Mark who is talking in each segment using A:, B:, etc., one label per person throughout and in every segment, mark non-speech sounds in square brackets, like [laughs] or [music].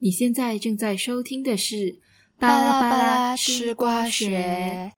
A: 你现在正在收听的是《
B: 巴拉巴拉吃瓜学》。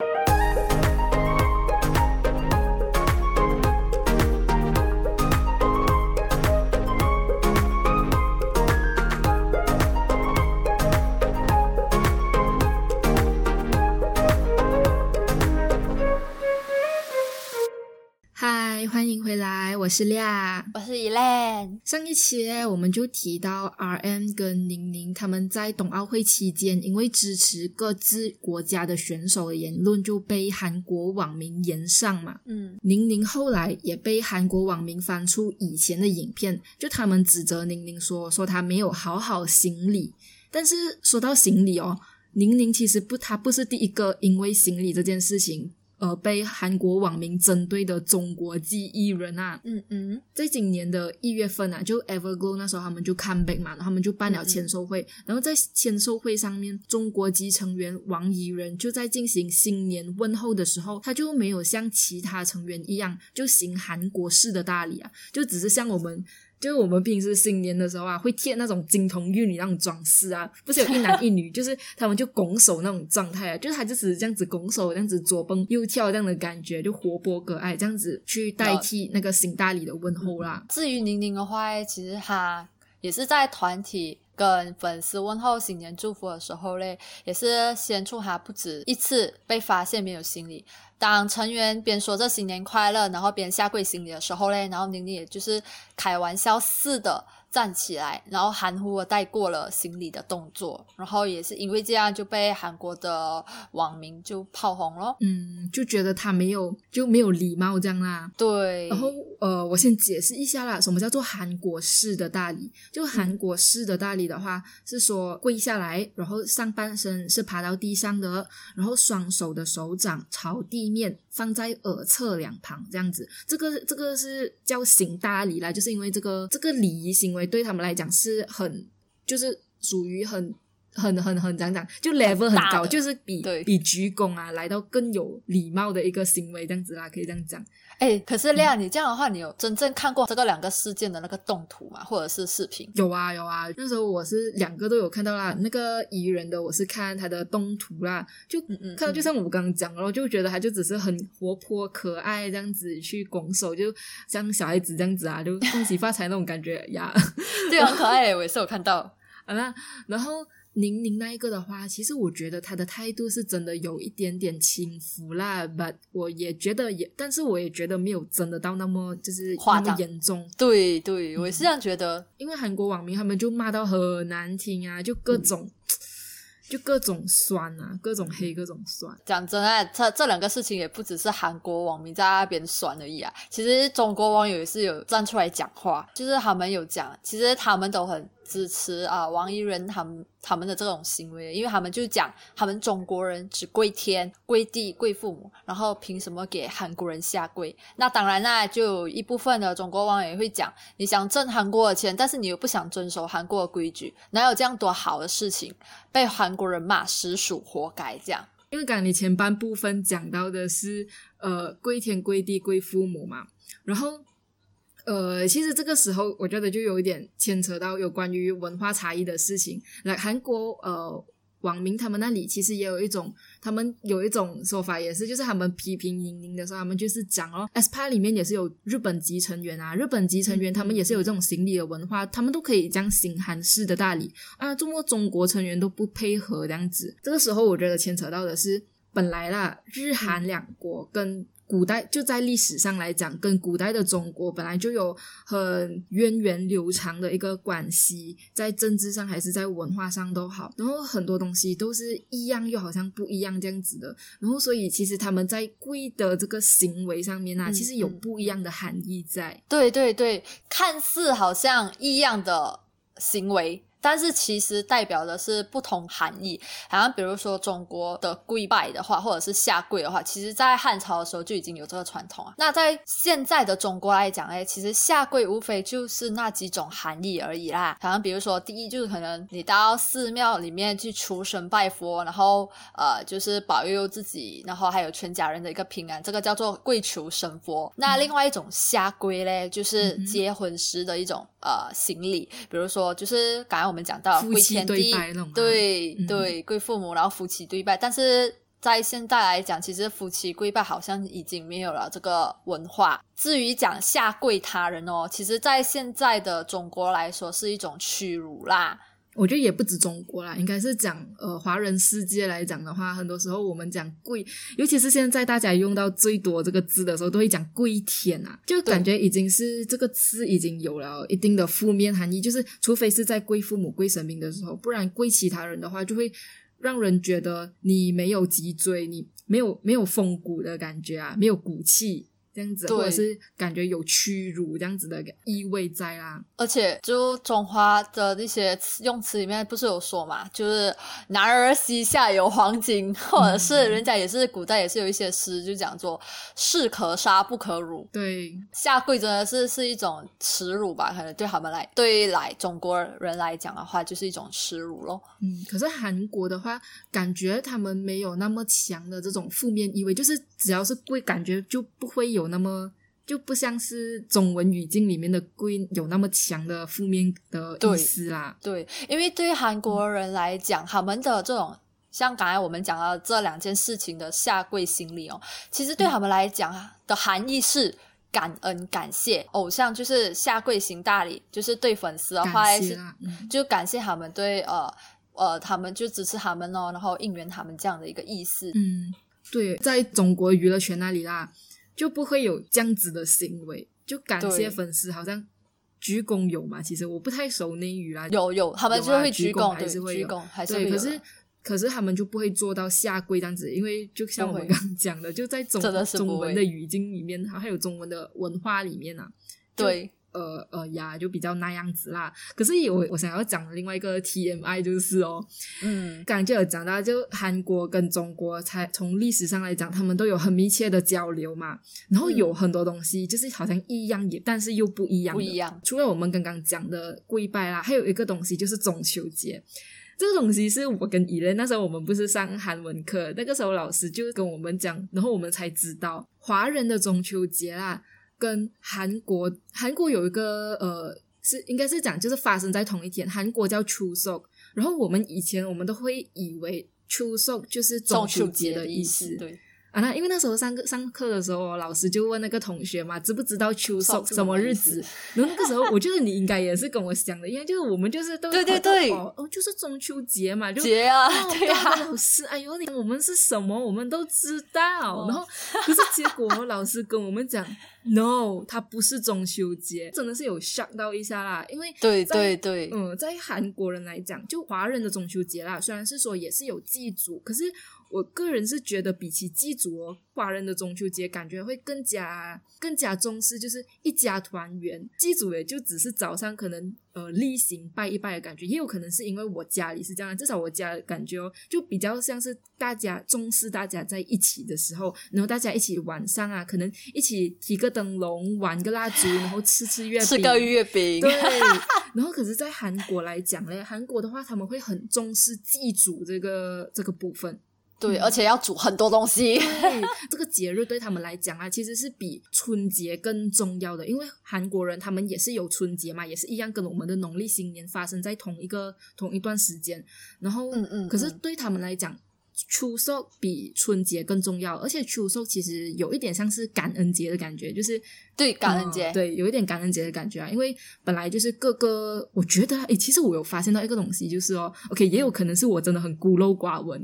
A: 嗨，欢迎回来，我是亮，
B: 我是 Elaine。
A: 上一期我们就提到 RM 跟宁宁他们在冬奥会期间，因为支持各自国家的选手的言论，就被韩国网民延上嘛。
B: 嗯，
A: 宁宁后来也被韩国网民翻出以前的影片，就他们指责宁宁说说他没有好好行礼。但是说到行礼哦，宁宁其实不，他不是第一个因为行礼这件事情。呃，被韩国网民针对的中国籍艺人啊，
B: 嗯嗯，
A: 在今年的一月份啊，就 Everglow 那时候他们就 come back 嘛，然后他们就办了签售会，然后在签售会上面，中国籍成员王怡人就在进行新年问候的时候，他就没有像其他成员一样就行韩国式的大礼啊，就只是像我们。就是我们平时新年的时候啊，会贴那种金童玉女那种装饰啊，不是有一男一女，就是他们就拱手那种状态啊，就是他就只是这样子拱手，这样子左蹦右跳这样的感觉，就活泼可爱，这样子去代替那个行大礼的问候啦。
B: 至于宁宁的话，其实他也是在团体跟粉丝问候新年祝福的时候嘞，也是先出他不止一次被发现没有行李。当成员边说这新年快乐，然后边下跪行礼的时候嘞，然后宁宁也就是开玩笑似的。站起来，然后含糊的带过了行礼的动作，然后也是因为这样就被韩国的网民就炮轰了。
A: 嗯，就觉得他没有就没有礼貌这样啦。
B: 对。
A: 然后呃，我先解释一下啦，什么叫做韩国式的大礼？就韩国式的大礼的话，是说跪下来，然后上半身是爬到地上的，然后双手的手掌朝地面。放在耳侧两旁这样子，这个这个是叫行大礼啦，就是因为这个这个礼仪行为对他们来讲是很，就是属于很很很很讲讲，就 level 很高，就是比比鞠躬啊来到更有礼貌的一个行为这样子啦，可以这样讲。
B: 哎，可是亮，你这样的话，你有真正看过这个两个事件的那个动图吗？或者是视频？
A: 有啊，有啊。那时候我是两个都有看到啦。那个宜人的，我是看他的动图啦，就看到就像我刚刚讲了，就觉得他就只是很活泼可爱这样子去拱手，就像小孩子这样子啊，就 [laughs] 恭喜发财那种感觉呀。
B: 对，很可爱，我也是有看到。[laughs]
A: 好了，然后。宁宁那一个的话，其实我觉得他的态度是真的有一点点轻浮啦，but 我也觉得也，但是我也觉得没有真的到那么就是那么严重。
B: 对对，我也是这样觉得。
A: 因为韩国网民他们就骂到很难听啊，就各种。就各种酸啊，各种黑，各种酸。
B: 讲真的，这这两个事情也不只是韩国网民在那边酸而已啊。其实中国网友也是有站出来讲话，就是他们有讲，其实他们都很支持啊王一人他们他们的这种行为，因为他们就讲，他们中国人只跪天、跪地、跪父母，然后凭什么给韩国人下跪？那当然啦，就有一部分的中国网友会讲，你想挣韩国的钱，但是你又不想遵守韩国的规矩，哪有这样多好的事情？被韩国人骂，实属活该。这样，
A: 因为刚刚你前半部分讲到的是，呃，跪天跪地跪父母嘛，然后，呃，其实这个时候我觉得就有一点牵扯到有关于文化差异的事情。来，韩国，呃。网民他们那里其实也有一种，他们有一种说法也是，就是他们批评宁宁的时候，他们就是讲哦，SPA 里面也是有日本籍成员啊，日本籍成员他们也是有这种行礼的文化，他们都可以这样行韩式的大礼啊，中国中国成员都不配合这样子。这个时候我觉得牵扯到的是，本来啦，日韩两国跟。古代就在历史上来讲，跟古代的中国本来就有很源远流长的一个关系，在政治上还是在文化上都好，然后很多东西都是一样又好像不一样这样子的，然后所以其实他们在跪的这个行为上面啊，其实有不一样的含义在。
B: 对对对，看似好像一样的行为。但是其实代表的是不同含义，好像比如说中国的跪拜的话，或者是下跪的话，其实在汉朝的时候就已经有这个传统啊。那在现在的中国来讲，哎，其实下跪无非就是那几种含义而已啦。好像比如说，第一就是可能你到寺庙里面去求神拜佛，然后呃，就是保佑自己，然后还有全家人的一个平安，这个叫做跪求神佛。那另外一种下跪嘞，就是结婚时的一种呃行礼，比如说就是刚刚。我们讲到归
A: 夫妻对
B: 天地对、
A: 嗯
B: 对，跪父母，然后夫妻对拜，但是。在现在来讲，其实夫妻跪拜好像已经没有了这个文化。至于讲下跪他人哦，其实，在现在的中国来说是一种屈辱啦。
A: 我觉得也不止中国啦，应该是讲呃华人世界来讲的话，很多时候我们讲跪，尤其是现在大家用到最多这个字的时候，都会讲跪舔啊，就感觉已经是这个词已经有了一定的负面含义，就是除非是在跪父母、跪神明的时候，不然跪其他人的话，就会让人觉得你没有脊椎，你没有没有风骨的感觉啊，没有骨气。这样子，或者是感觉有屈辱这样子的意味在啦。
B: 而且，就中华的那些词用词里面不是有说嘛，就是“男儿膝下有黄金”，或者是人家也是古代也是有一些诗，就讲做“士可杀不可辱
A: 对，”。
B: 下跪真的是是一种耻辱吧？可能对他们来，对来中国人来讲的话，就是一种耻辱咯。
A: 嗯，可是韩国的话，感觉他们没有那么强的这种负面意味，就是只要是跪，感觉就不会有那么，就不像是中文语境里面的跪有那么强的负面的意思啦。
B: 对，因为对于韩国人来讲，他们的这种像刚才我们讲到这两件事情的下跪心理哦，其实对他们来讲啊的含义是。感恩感谢偶像就是下跪行大礼，就是对粉丝的话就感谢他们对呃呃他们就支持他们哦，然后应援他们这样的一个意思。
A: 嗯，对，在中国娱乐圈那里啦，就不会有这样子的行为，就感
B: 对
A: 谢粉丝，好像鞠躬有嘛？其实我不太熟内语啦，
B: 有有，他们就会鞠躬，
A: 还是会有
B: 躬还是会
A: 对，可是可是他们就不会做到下跪这样子，因为就像我们刚刚讲的，就在中中文的语境里面，还有中文的文化里面啊，就
B: 对，
A: 呃呃呀，就比较那样子啦。可是我我想要讲的另外一个 TMI 就是哦，
B: 嗯，
A: 刚刚就有讲到，就韩国跟中国，才从历史上来讲，他们都有很密切的交流嘛。然后有很多东西就是好像一样也，但是又不一样。
B: 不一样。
A: 除了我们刚刚讲的跪拜啦，还有一个东西就是中秋节。这个东西是我跟伊人那时候我们不是上韩文课，那个时候老师就跟我们讲，然后我们才知道华人的中秋节啦，跟韩国韩国有一个呃是应该是讲就是发生在同一天，韩国叫 Chuseok，然后我们以前我们都会以为 Chuseok 就是中秋节的意思，
B: 对，
A: 啊，那因为那时候上课上课的时候，老师就问那个同学嘛，知不知道秋收什么日子？然后那个时候，[laughs] 我觉得你应该也是跟我想的一样，就是我们就是都
B: 对对对。
A: 哦哦，就是中秋节嘛，就
B: 节啊，
A: 哦，[laughs]
B: 对啊，
A: 老师，哎呦，你我们是什么，我们都知道。
B: 哦。
A: 然后，可是结果老师跟我们讲，[laughs] no，它不是中秋节，真的是有 shock 到一下啦，因为
B: 对对对，
A: 嗯，在韩国人来讲，就华人的中秋节啦，虽然是说也是有祭祖，可是我个人是觉得比起祭祖哦，华人的中秋节感觉会更加更加重视，就是一家团圆。祭祖也就只是早上可能呃例行拜一拜的感觉，也有可能是因为我家里是这样，至少我家的感觉哦，就比较像是大家重视大家在一起的时候，然后大家一起晚上啊，可能一起提个灯笼，玩个蜡烛，然后吃吃月饼，[laughs]
B: 吃个月饼，
A: 对，然后可是，在韩国来讲嘞，韩国的话，他们会很重视祭祖这个这个部分。
B: 对，而且要煮很多东西，
A: 对，[laughs] 这个节日对他们来讲啊，其实是比春节更重要的，因为韩国人他们也是有春节嘛，也是一样跟我们的农历新年发生在同一个同一段时间。然后，
B: 嗯嗯
A: 可是
B: 嗯
A: 对他们来讲。出售比春节更重要，而且出售其实有一点像是感恩节的感觉，就是
B: 对，感恩节，
A: 嗯对，有一点感恩节的感觉啊。因为本来就是各个，我觉得，诶，其实我有发现到一个东西，就是哦，OK，也有可能是我真的很孤陋寡闻。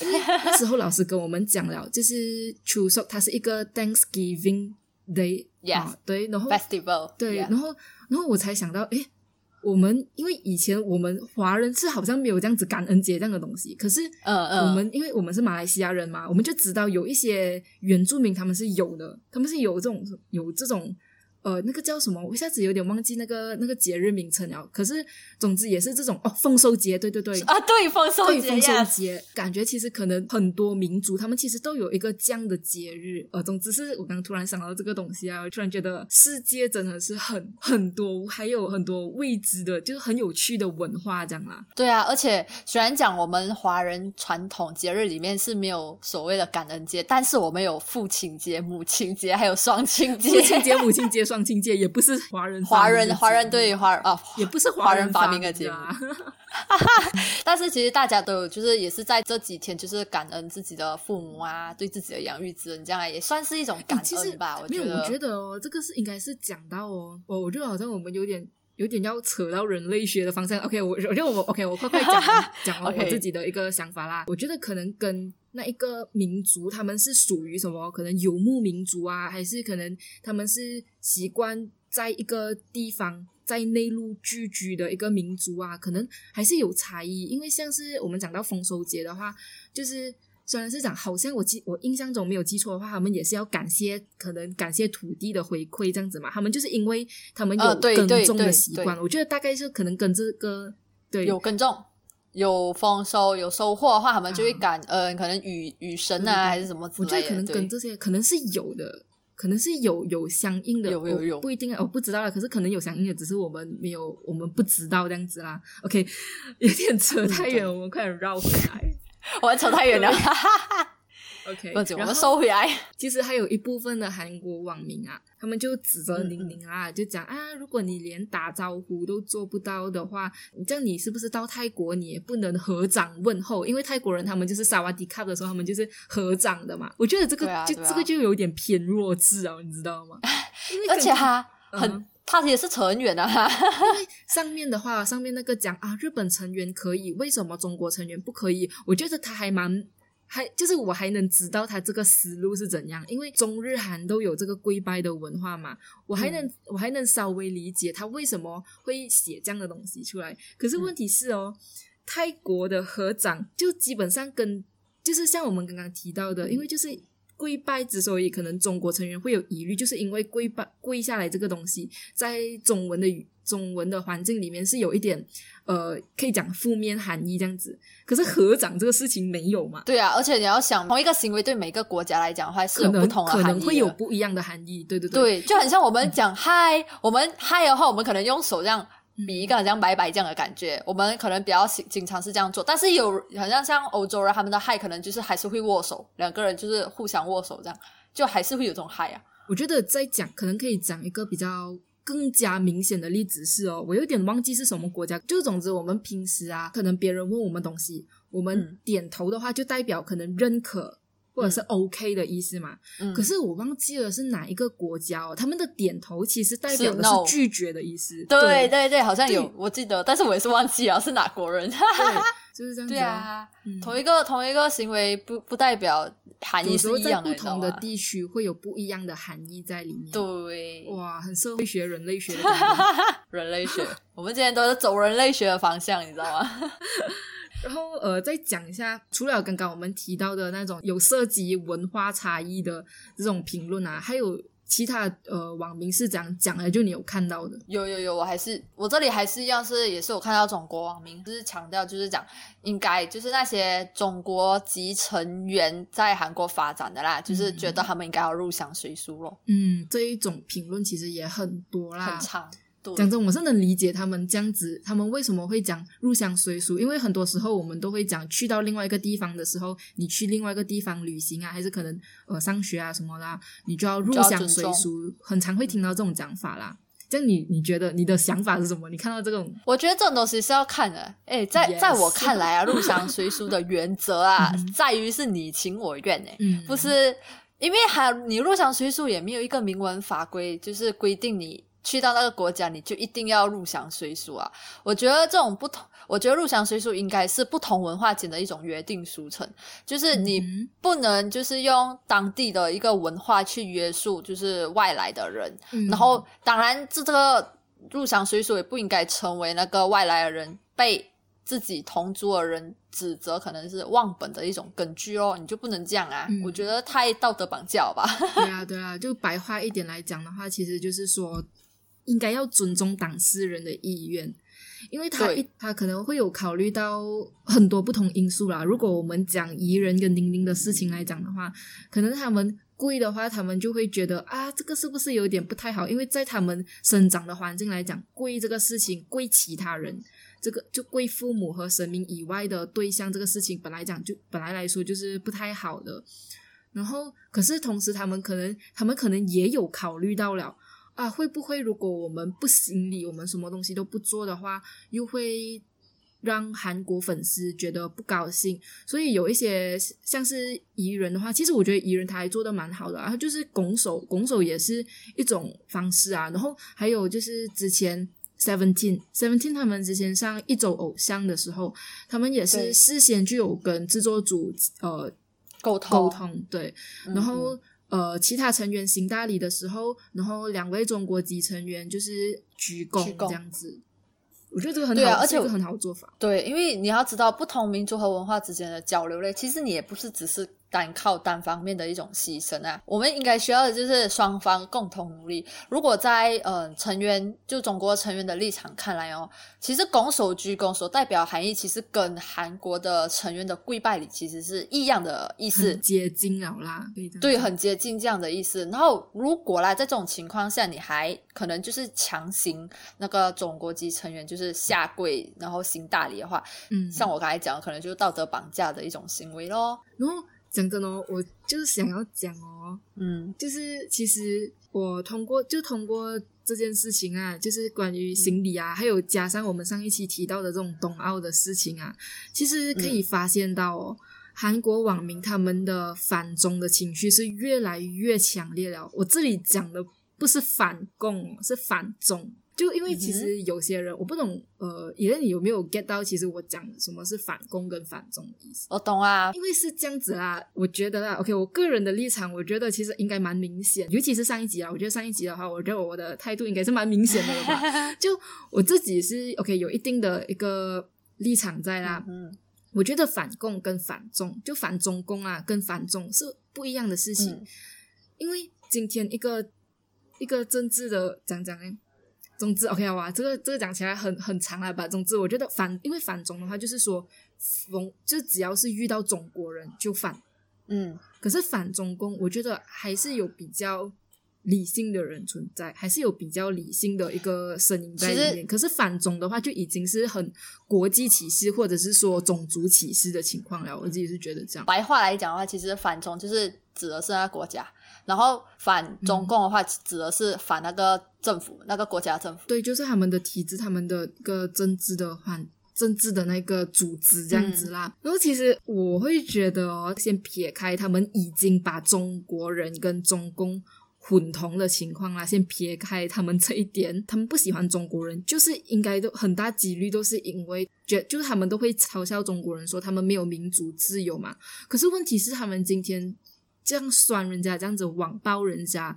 A: 因为那时候老师跟我们讲了，就是 s o 它是一个 Thanksgiving
B: Day，Yes。
A: 啊，对，然后
B: festival，
A: 对然后然后我才想到，诶，我们因为以前我们华人是好像没有这样子感恩节这样的东西，可是
B: 嗯嗯，
A: 我们因为我们是马来西亚人嘛，我们就知道有一些原住民他们是有的，他们是有这种有这种呃那个叫什么，我一下子有点忘记那个那个节日名称了。可是总之也是这种哦，丰收节，对对对。
B: 啊，对，丰收节
A: 对丰收，节，感觉其实可能很多民族他们其实都有一个这样的节日，呃，总之是我刚突然想到这个东西啊，我突然觉得世界真的是很很多，还有很多未知的，就是很有趣的文化这样啦。
B: 对啊，而且虽然讲我们华人传统节日里面是没有所谓的感恩节，但是我们有父亲节、母亲节，还有双亲节。
A: 父亲节、母亲节、双亲节，也不是华人
B: 华人华人对华啊，
A: 也不是
B: 华人发明的节目。但是其实大家都有，就是也是在这几天，就是感恩自己的父母啊，对自己的养育之恩，这样也算是一种感恩吧。我，觉得，
A: 我觉得哦，这个是应该是讲到哦，我我觉得好像我们有点有点要扯到人类学的方向。OK，我我觉得我 OK，我快快讲讲完我自己的一个想法啦。我觉得可能跟那一个民族他们是属于什么？可能游牧民族啊，还是可能他们是习惯在一个地方。在内陆聚居的一个民族啊，可能还是有差异。因为像是我们讲到丰收节的话，就是虽然是讲，好像我记我印象中没有记错的话，他们也是要感谢，可能感谢土地的回馈这样子嘛。他们就是因为他们有耕种的习惯，我觉得大概是可能跟这个对
B: 有耕种。有丰收有收获的话，他们就会感恩，可能雨雨神啊，还是什么之类的。
A: 我觉得可能跟这些可能是有的，可能是有有相应的，我
B: 有有有
A: 不一定，我不知道了。可是可能有相应的，只是我们没有，我们不知道这样子啦。OK，有点扯太远，我们快点绕回来。[laughs]
B: 我们扯太远了，[laughs]
A: OK，
B: 不紧，我们
A: 然后
B: 收回来。[laughs]
A: 其实还有一部分的韩国网民啊，他们就指责
B: 嗯
A: 宁宁啊，就讲啊，如果你连打招呼都做不到的话，这样你是不是到泰国你也不能合掌问候？因为泰国人他们就是萨瓦迪卡的时候，他们就是合掌的嘛。我觉得这个、
B: 啊就啊
A: 这个就有点偏弱智啊，你知道吗？[laughs] 因为
B: 而且他很，
A: 嗯
B: 他也是扯很远啊。[laughs]
A: 上面的话，上面那个讲啊，日本成员可以，为什么中国成员不可以？我觉得他还蛮。还就是我还能知道他这个思路是怎样，因为中日韩都有这个跪拜的文化嘛，我还能、我还能稍微理解他为什么会写这样的东西出来。可是问题是哦，泰国的合掌就基本上跟就是像我们刚刚提到的，因为就是跪拜之所以可能中国成员会有疑虑，就是因为跪拜跪下来这个东西，在中文的语中文的环境里面是有一点呃，可以讲负面含义这样子。可是合掌这个事情没有嘛？
B: 对啊，而且你要想，同一个行为对每个国家来讲的话是有不同的
A: 可
B: 含义的
A: 能会有不一样的含义，对对对。
B: 对，就很像我们讲嗨，我们嗨的话，我们可能用手这样比一个好像拜拜这样的感觉，我们可能比较经经常是这样做。但是有好像像欧洲人他们的嗨，可能就是还是会握手，两个人就是互相握手这样，就还是会有这种嗨啊。
A: 我觉得在讲，可能可以讲一个比较更加明显的例子是哦，我有点忘记是什么国家。就是总之，我们平时啊，可能别人问我们东西，我们
B: 嗯
A: 点头的话，就代表可能认可或者是 OK 的意思嘛。
B: 嗯，
A: 可是我忘记了是哪一个国家哦，他们的点头其实代表的
B: 是
A: 拒绝的意思。
B: 对
A: 对
B: 对对，好像有我记得，但是我也是忘记了是哪国人。
A: 对，[laughs] 就是这样子、哦。
B: 对啊，
A: 嗯
B: 同一个同一个行为不不代表含义是一样的，
A: 不同的？地区会有不一样的含义在里面。
B: 对，
A: 哇，很社会学、人类学的感觉。[laughs]
B: 人类学，我们今天都是走人类学的方向，你知道吗？
A: 然后呃，再讲一下，除了刚刚我们提到的那种有涉及文化差异的这种评论啊，还有其他呃网民是怎样讲的？就你有看到的？
B: 有有有，我还是我这里还是一样是，也是有看到中国网民就是强调，就是讲应该就是那些中国籍成员在韩国发展的啦，就是觉得他们应该要入乡随俗咯，
A: 嗯，这一种评论其实也很多啦，
B: 很长。对。
A: 讲真，我是能理解他们这样子，他们为什么会讲入乡随俗，因为很多时候我们都会讲去到另外一个地方的时候，你去另外一个地方旅行啊，还是可能呃上学啊什么啦，你就要入乡随俗，很常会听到这种讲法啦。这样你你觉得你的想法是什么？你看到这种
B: 我觉得这种东西是要看的。哎，在
A: Yes
B: 在我看来啊，入乡随俗的原则啊，在于是你情我愿哎，
A: 嗯，
B: 不是因为还你入乡随俗也没有一个明文法规，就是规定你去到那个国家你就一定要入乡随俗啊。我觉得这种不同，我觉得入乡随俗应该是不同文化间的一种约定俗成，就是你
A: 嗯
B: 不能就是用当地的一个文化去约束就是外来的人，
A: 嗯
B: 然后当然这这个入乡随俗也不应该成为那个外来的人被自己同族的人指责可能是忘本的一种根据哦，你就不能这样啊！
A: 嗯
B: 我觉得太道德绑架了吧。
A: 对啊，对啊，就白话一点来讲的话，其实就是说，应该要尊重当事人的意愿，因为他一他可能会有考虑到很多不同因素啦。如果我们讲宜人跟宁宁的事情来讲的话，可能他们跪的话，他们就会觉得啊，这个是不是有点不太好？因为在他们生长的环境来讲，跪这个事情，跪其他人。这个就跪父母和神明以外的对象，这个事情本来讲就本来来说就是不太好的。然后，可是同时，他们可能，他们可能也有考虑到了啊，会不会如果我们不行礼，我们什么东西都不做的话，又会让韩国粉丝觉得不高兴？所以有一些像是艺人的话，其实我觉得艺人他还做的蛮好的，然后就是拱手，拱手也是一种方式啊。然后还有就是之前 Seventeen Seventeen 他们之前上一周偶像的时候，他们也是事先就有跟制作组呃
B: 沟通
A: 沟通，对，
B: 嗯
A: 然后、呃，其他成员行大礼的时候，然后两位中国籍成员就是鞠躬这样子，我觉得这个很好，
B: 对啊而且
A: 是一个很好的做法。
B: 对，因为你要知道，不同民族和文化之间的交流嘞，其实你也不是只是单靠单方面的一种牺牲啊。我们应该需要的就是双方共同努力。如果在呃成员就中国成员的立场看来哦，其实拱手鞠躬所代表含义，其实跟韩国的成员的跪拜礼其实是一样的意思。
A: 接近了啦，
B: 对，很接近这样的意思。然后，如果啦，在这种情况下，你还可能就是强行那个中国籍成员就是下跪，然后行大礼的话，
A: 嗯，
B: 像我刚才讲的，可能就是道德绑架的一种行为咯。
A: 然后讲真哦，我就是想要讲哦，
B: 嗯
A: 就是其实我通过就通过这件事情啊，就是关于行李啊，还有加上我们上一期提到的这种冬奥的事情啊，其实可以发现到哦，韩国网民他们的反中的情绪是越来越强烈了。我这里讲的不是反共，是反中。就因为其实有些人、我不懂，呃，以为你有没有 get 到？其实我讲什么是反共跟反中的意思？
B: 我懂啊，
A: 因为是这样子啦，我觉得啦，OK，我个人的立场，我觉得其实应该蛮明显，尤其是上一集啊，我觉得上一集的话，我觉得我的态度应该是蛮明显的了吧？[laughs] 就我自己是 OK，有一定的一个立场在啦。
B: 嗯
A: 我觉得反共跟反中，就反中共啊，跟反中是不一样的事情，
B: 嗯
A: 因为今天一个一个政治的讲讲呢。总之，OK 哇，这个这个讲起来很很长了吧？总之，我觉得反，因为反中的话，就是说，逢就只要是遇到中国人就反，
B: 嗯
A: 可是反中共，我觉得还是有比较理性的人存在，还是有比较理性的一个声音在里面。可是反中的话，就已经是很国际歧视，或者是说种族歧视的情况了。我自己是觉得这样。
B: 白话来讲的话，其实反中就是指的是那个国家，然后反中共的话，指的是反那个政府，那个国家政府。
A: 对，就是他们的体制，他们的一个政治的环。政治的那个组织这样子啦，然后其实我会觉得哦，先撇开他们已经把中国人跟中共混同的情况啦，先撇开他们这一点，他们不喜欢中国人，就是应该都很大几率都是因为觉，就是他们都会嘲笑中国人说他们没有民主自由嘛。可是问题是，他们今天这样酸人家，这样子网暴人家，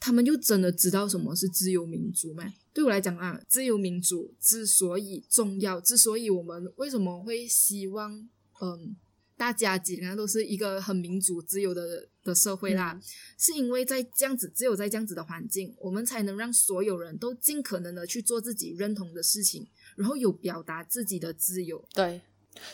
A: 他们就真的知道什么是自由民主吗？对我来讲啊，自由民主之所以重要，之所以我们为什么会希望，嗯，大家尽量都是一个很民主、自由的的社会啦，
B: 嗯
A: 是因为在这样子，只有在这样子的环境，我们才能让所有人都尽可能的去做自己认同的事情，然后有表达自己的自由。
B: 对，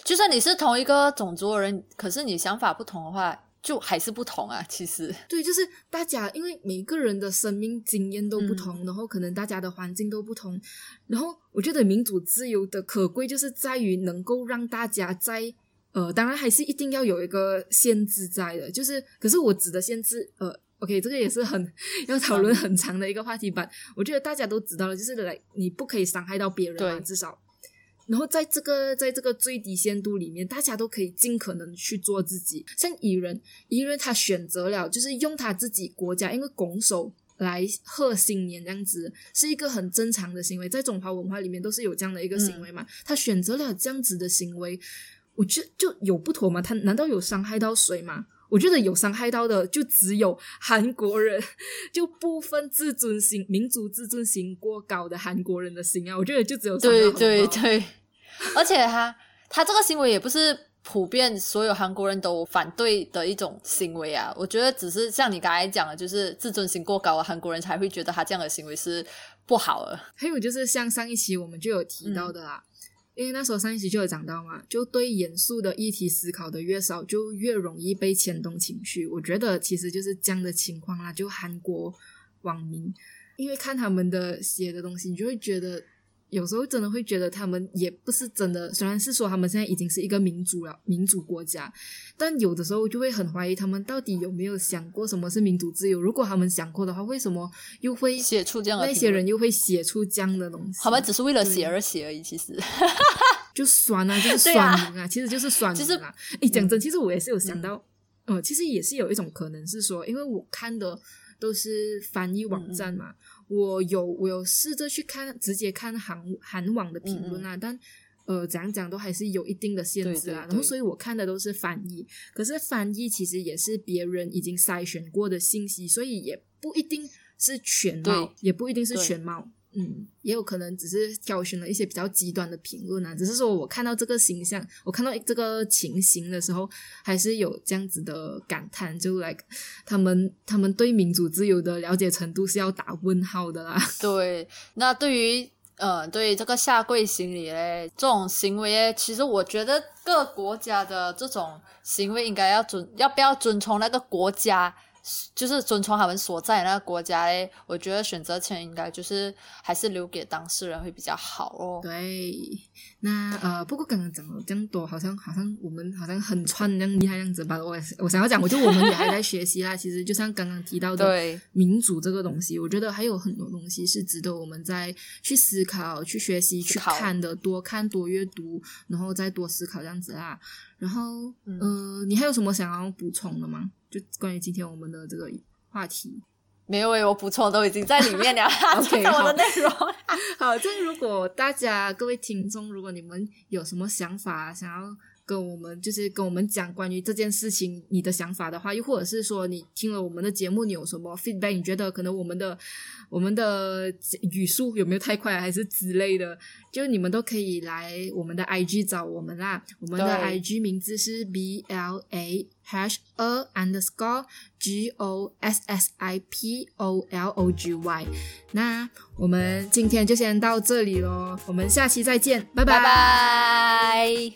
B: 就算你是同一个种族的人，可是你想法不同的话，就还是不同啊。其实，
A: 对，就是大家，因为每个人的生命经验都不同，然后可能大家的环境都不同，然后我觉得民主自由的可贵就是在于能够让大家在呃，当然还是一定要有一个限制在的，就是可是我指的限制，呃，OK，这个也是很要讨论很长的一个话题吧。我觉得大家都知道了，就是来你不可以伤害到别人嘛，至少。然后在这个在这个最低限度里面，大家都可以尽可能去做自己。像蚁人，蚁人他选择了就是用他自己国家，因为拱手来贺新年这样子，是一个很正常的行为，在中华文化里面都是有这样的一个行为嘛。他选择了这样子的行为，我觉得就有不妥吗？他难道有伤害到谁吗？我觉得有伤害到的就只有韩国人，就部分自尊心、民族自尊心过高的韩国人的心啊！我觉得就只有伤
B: 对
A: 到
B: 对对，而且他他这个行为也不是普遍所有韩国人都反对的一种行为啊。我觉得只是像你刚才讲的，就是自尊心过高的韩国人才会觉得他这样的行为是不好的。
A: 还有就是像上一期我们就有提到的啦，因为那时候上一期就有讲到嘛，就对严肃的议题思考的越少，就越容易被牵动情绪。我觉得其实就是这样的情况啦。就韩国网民，因为看他们的写的东西，你就会觉得有时候真的会觉得他们也不是真的，虽然是说他们现在已经是一个民主了民主国家，但有的时候就会很怀疑他们到底有没有想过什么是民主自由。如果他们想过的话，为什么又会
B: 写出这样的
A: 那些人又会写出这样的东西？
B: 他们只是为了写而写而已，其实 [laughs]
A: 就酸啊，就是酸民啊，其实就是酸民啊。诶，讲真，其实我也是有想到，呃，其实也是有一种可能是说，因为我看的都是翻译网站嘛。我有我有试着去看，直接看韩韩网的评论啊，但呃，怎样讲都还是有一定的限制啊。然后，所以我看的都是翻译，可是翻译其实也是别人已经筛选过的信息，所以也不一定是全貌，也不一定是全貌。嗯，也有可能只是挑选了一些比较极端的评论啊。只是说我看到这个形象，我看到这个情形的时候，还是有这样子的感叹，就 like 他们他们对民主自由的了解程度是要打问号的啦。
B: 对，那对于呃，对于这个下跪行礼嘞，这种行为，其实我觉得各国家的这种行为应该要遵，要不要遵从那个国家？就是遵从他们所在那个国家嘞，我觉得选择权应该就是还是留给当事人会比较好哦。
A: 对，那呃，不过刚刚讲了这样多，好像好像我们好像很串那样厉害样子吧？我我想要讲，我觉得我们也还在学习啦。其实就像刚刚提到的 [laughs] 民主这个东西，我觉得还有很多东西是值得我们再去思考、去学习、去看的，多看多阅读，然后再多思考这样子啦。然后，呃，你还有什么想要补充的吗？就关于今天我们的这个话题，
B: 没有诶，我补充都已经在里面了。[laughs] [laughs] OK，我的内容 [laughs]
A: 好。这如果大家各位听众，如果你们有什么想法，想要跟我们就是跟我们讲关于这件事情你的想法的话，又或者是说你听了我们的节目，你有什么 feedback？你觉得可能我们的我们的语速有没有太快，还是之类的？就你们都可以来我们的 IG 找我们啦。我们的 IG 名字是 B L A。hash a underscore g o s s i p o l o g y，那我们今天就先到这里喽，我们下期再见，拜
B: 拜。